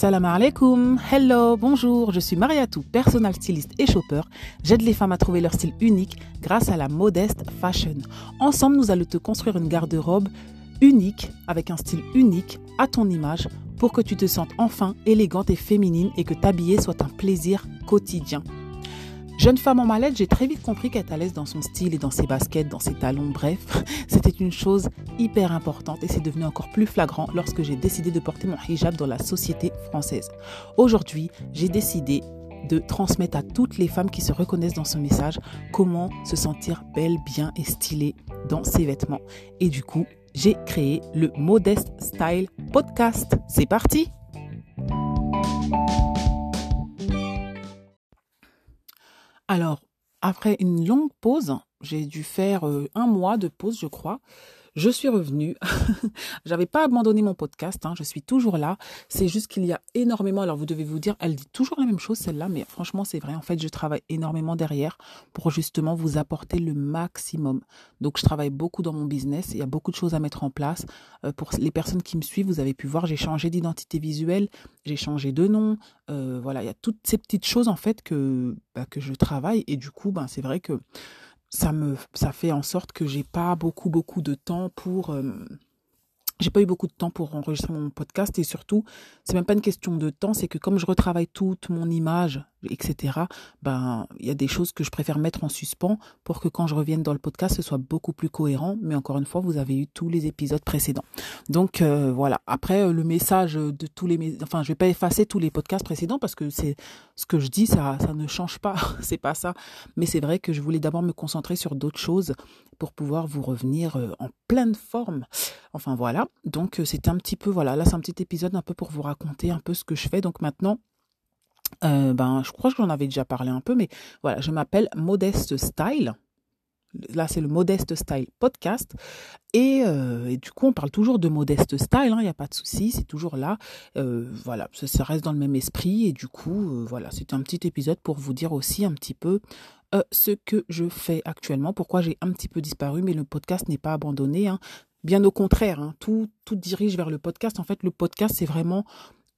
Salam alaikum, hello, bonjour, je suis Mariatou, personal styliste et shopper. J'aide les femmes à trouver leur style unique grâce à la modeste fashion. Ensemble, nous allons te construire une garde-robe unique, avec un style unique, à ton image, pour que tu te sentes enfin élégante et féminine et que t'habiller soit un plaisir quotidien. Jeune femme en mallette, j'ai très vite compris qu'être à l'aise dans son style et dans ses baskets, dans ses talons, bref, c'était une chose hyper importante et c'est devenu encore plus flagrant lorsque j'ai décidé de porter mon hijab dans la société française. Aujourd'hui, j'ai décidé de transmettre à toutes les femmes qui se reconnaissent dans ce message comment se sentir belle, bien et stylée dans ses vêtements. Et du coup, j'ai créé le Modest Style Podcast. C'est parti Alors, après une longue pause, j'ai dû faire euh, un mois de pause, je crois. Je suis revenue. J'avais pas abandonné mon podcast. Hein. je suis toujours là. C'est juste qu'il y a énormément. Alors vous devez vous dire, elle dit toujours la même chose celle-là, mais franchement c'est vrai. En fait, je travaille énormément derrière pour justement vous apporter le maximum. Donc je travaille beaucoup dans mon business. Il y a beaucoup de choses à mettre en place. Euh, pour les personnes qui me suivent, vous avez pu voir, j'ai changé d'identité visuelle, j'ai changé de nom. Euh, voilà, il y a toutes ces petites choses en fait que bah, que je travaille et du coup, ben c'est vrai que ça me ça fait en sorte que j'ai pas beaucoup beaucoup de temps pour euh, j'ai pas eu beaucoup de temps pour enregistrer mon podcast et surtout, c'est même pas une question de temps, c'est que comme je retravaille toute mon image, etc., ben, il y a des choses que je préfère mettre en suspens pour que quand je revienne dans le podcast, ce soit beaucoup plus cohérent. Mais encore une fois, vous avez eu tous les épisodes précédents. Donc, euh, voilà. Après, euh, le message de tous les, enfin, je vais pas effacer tous les podcasts précédents parce que c'est ce que je dis, ça, ça ne change pas. c'est pas ça. Mais c'est vrai que je voulais d'abord me concentrer sur d'autres choses pour pouvoir vous revenir euh, en pleine forme. Enfin voilà, donc euh, c'était un petit peu, voilà, là c'est un petit épisode un peu pour vous raconter un peu ce que je fais. Donc maintenant, euh, ben je crois que j'en avais déjà parlé un peu, mais voilà, je m'appelle Modeste Style. Là, c'est le Modeste Style podcast. Et, du coup, on parle toujours de Modeste Style, il hein, n'y a pas de souci, c'est toujours là. voilà, ça, reste dans le même esprit. Et du coup, voilà, c'est un petit épisode pour vous dire aussi un petit peu euh, ce que je fais actuellement, pourquoi j'ai un petit peu disparu, mais le podcast n'est pas abandonné. Hein. Bien au contraire, hein, tout, tout dirige vers le podcast. En fait, le podcast, c'est vraiment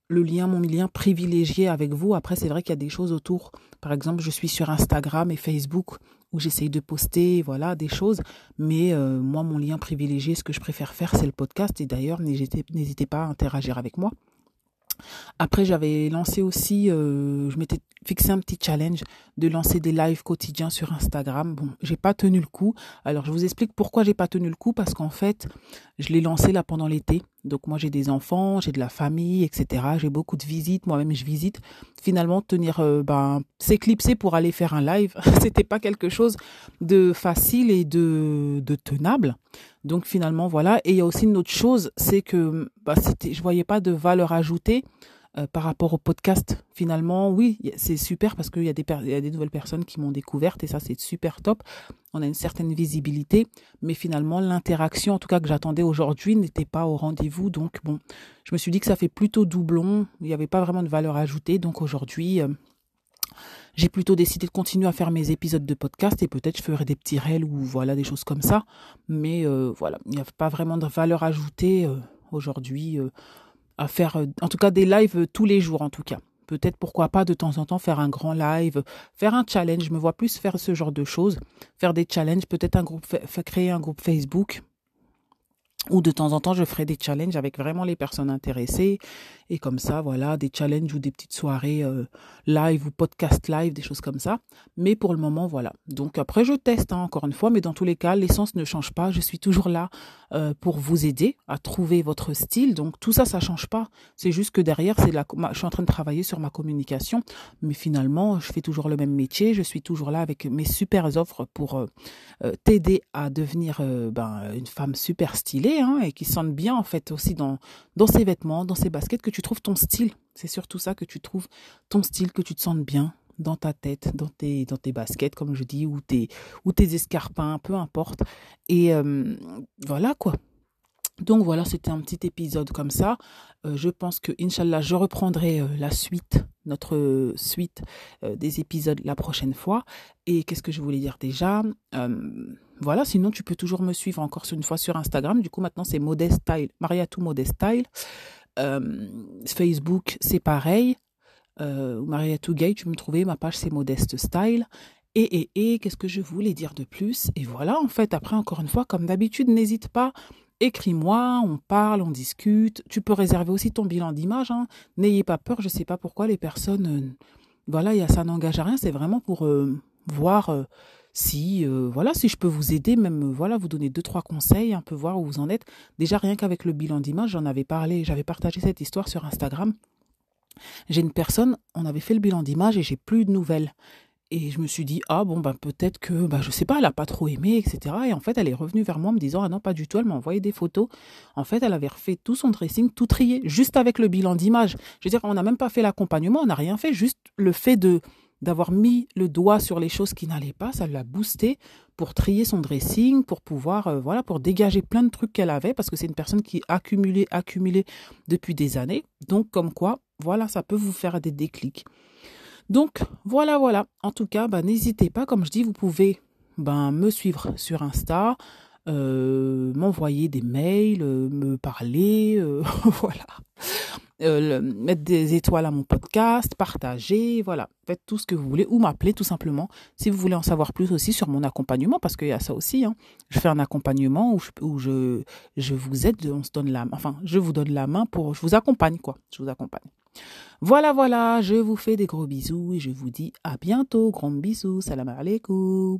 le lien, mon lien privilégié avec vous. Après, c'est vrai qu'il y a des choses autour. Par exemple, je suis sur Instagram et Facebook où j'essaye de poster, voilà, des choses. Mais euh, moi, mon lien privilégié, ce que je préfère faire, c'est le podcast. Et d'ailleurs, n'hésitez pas à interagir avec moi. Après, j'avais lancé aussi, euh, je m'étais fixé un petit challenge de lancer des lives quotidiens sur Instagram. Bon, j'ai pas tenu le coup. Alors, je vous explique pourquoi j'ai pas tenu le coup parce qu'en fait, je l'ai lancé là pendant l'été. Donc, moi, j'ai des enfants, j'ai de la famille, etc. J'ai beaucoup de visites. Moi-même, je visite. Finalement, tenir, euh, ben, s'éclipser pour aller faire un live, c'était pas quelque chose de facile et de, de tenable. Donc finalement, voilà. Et il y a aussi une autre chose, c'est que bah, c'était, je voyais pas de valeur ajoutée euh, par rapport au podcast. Finalement, oui, c'est super parce qu'il y, a des y a des nouvelles personnes qui m'ont découverte et ça, c'est super top. On a une certaine visibilité, mais finalement, l'interaction, en tout cas que j'attendais aujourd'hui, n'était pas au rendez-vous. Donc bon, je me suis dit que ça fait plutôt doublon. Il n'y avait pas vraiment de valeur ajoutée. Donc aujourd'hui, euh, j'ai plutôt décidé de continuer à faire mes épisodes de podcast et peut-être je ferai des petits réels ou voilà des choses comme ça. Mais euh, voilà, il n'y a pas vraiment de valeur ajoutée euh, aujourd'hui euh, à faire, en tout cas des lives tous les jours en tout cas. Peut-être pourquoi pas de temps en temps faire un grand live, faire un challenge. Je me vois plus faire ce genre de choses, faire des challenges, peut-être un groupe, créer un groupe Facebook ou de temps en temps, je ferai des challenges avec vraiment les personnes intéressées. Et comme ça, voilà, des challenges ou des petites soirées euh, live ou podcast live, des choses comme ça. Mais pour le moment, voilà. Donc après, je teste hein, encore une fois, mais dans tous les cas, l'essence ne change pas. Je suis toujours là euh, pour vous aider à trouver votre style. Donc tout ça, ça change pas. C'est juste que derrière, c'est la, je suis en train de travailler sur ma communication. Mais finalement, je fais toujours le même métier. Je suis toujours là avec mes super offres pour euh, t'aider à devenir ben, une femme super stylée Hein, et qui sentent bien en fait aussi dans, dans ses vêtements, dans ses baskets, que tu trouves ton style. C'est surtout ça que tu trouves ton style, que tu te sentes bien dans ta tête, dans tes, dans tes baskets, comme je dis, ou tes, ou tes escarpins, peu importe. Et euh, voilà quoi. Donc voilà, c'était un petit épisode comme ça. Euh, je pense que, Inch'Allah, je reprendrai euh, la suite, notre suite des épisodes la prochaine fois. Et qu'est-ce que je voulais dire déjà? Voilà, sinon tu peux toujours me suivre encore une fois sur Instagram. Du coup, maintenant c'est Modest Style, Mariatou Modest Style. Facebook, c'est pareil. Maria Tougay, tu me trouvais, ma page c'est Modeste Style. Et, et, et, qu'est-ce que je voulais dire de plus? Et voilà, en fait, après, encore une fois, comme d'habitude, n'hésite pas, écris-moi, on parle, on discute. Tu peux réserver aussi ton bilan d'image. Hein. N'ayez pas peur, je ne sais pas pourquoi les personnes... Euh, voilà, y ça n'engage à rien, c'est vraiment pour euh, voir euh, si voilà si je peux vous aider, même voilà vous donner deux trois conseils, un peu voir où vous en êtes. Déjà rien qu'avec le bilan d'image, j'en avais parlé, j'avais partagé cette histoire sur Instagram. J'ai une personne, on avait fait le bilan d'image et j'ai plus de nouvelles. Et je me suis dit, ah bon, ben peut-être que, ben, je sais pas, elle a pas trop aimé, etc. Et en fait, elle est revenue vers moi en me disant, ah non, pas du tout, elle m'a envoyé des photos. En fait, elle avait refait tout son dressing, tout trié, juste avec le bilan d'image. Je veux dire, on n'a même pas fait l'accompagnement, on n'a rien fait, juste le fait de d'avoir mis le doigt sur les choses qui n'allaient pas, ça l'a boosté pour trier son dressing, pour pouvoir, euh, voilà, pour dégager plein de trucs qu'elle avait, parce que c'est une personne qui accumulé, accumulé depuis des années. Donc, comme quoi, voilà, ça peut vous faire des déclics. Donc voilà, voilà. En tout cas, bah, n'hésitez pas, comme je dis, vous pouvez ben, me suivre sur Insta, euh, m'envoyer des mails, euh, me parler, euh, voilà. Mettre des étoiles à mon podcast, partager, voilà. Faites tout ce que vous voulez ou m'appeler tout simplement si vous voulez en savoir plus aussi sur mon accompagnement parce qu'il y a ça aussi. Hein. Je fais un accompagnement où je, vous aide, on se donne la enfin, je vous donne la main pour, je vous accompagne quoi. Je vous accompagne. Voilà, voilà, je vous fais des gros bisous et je vous dis à bientôt. Gros bisous, salam alaikum.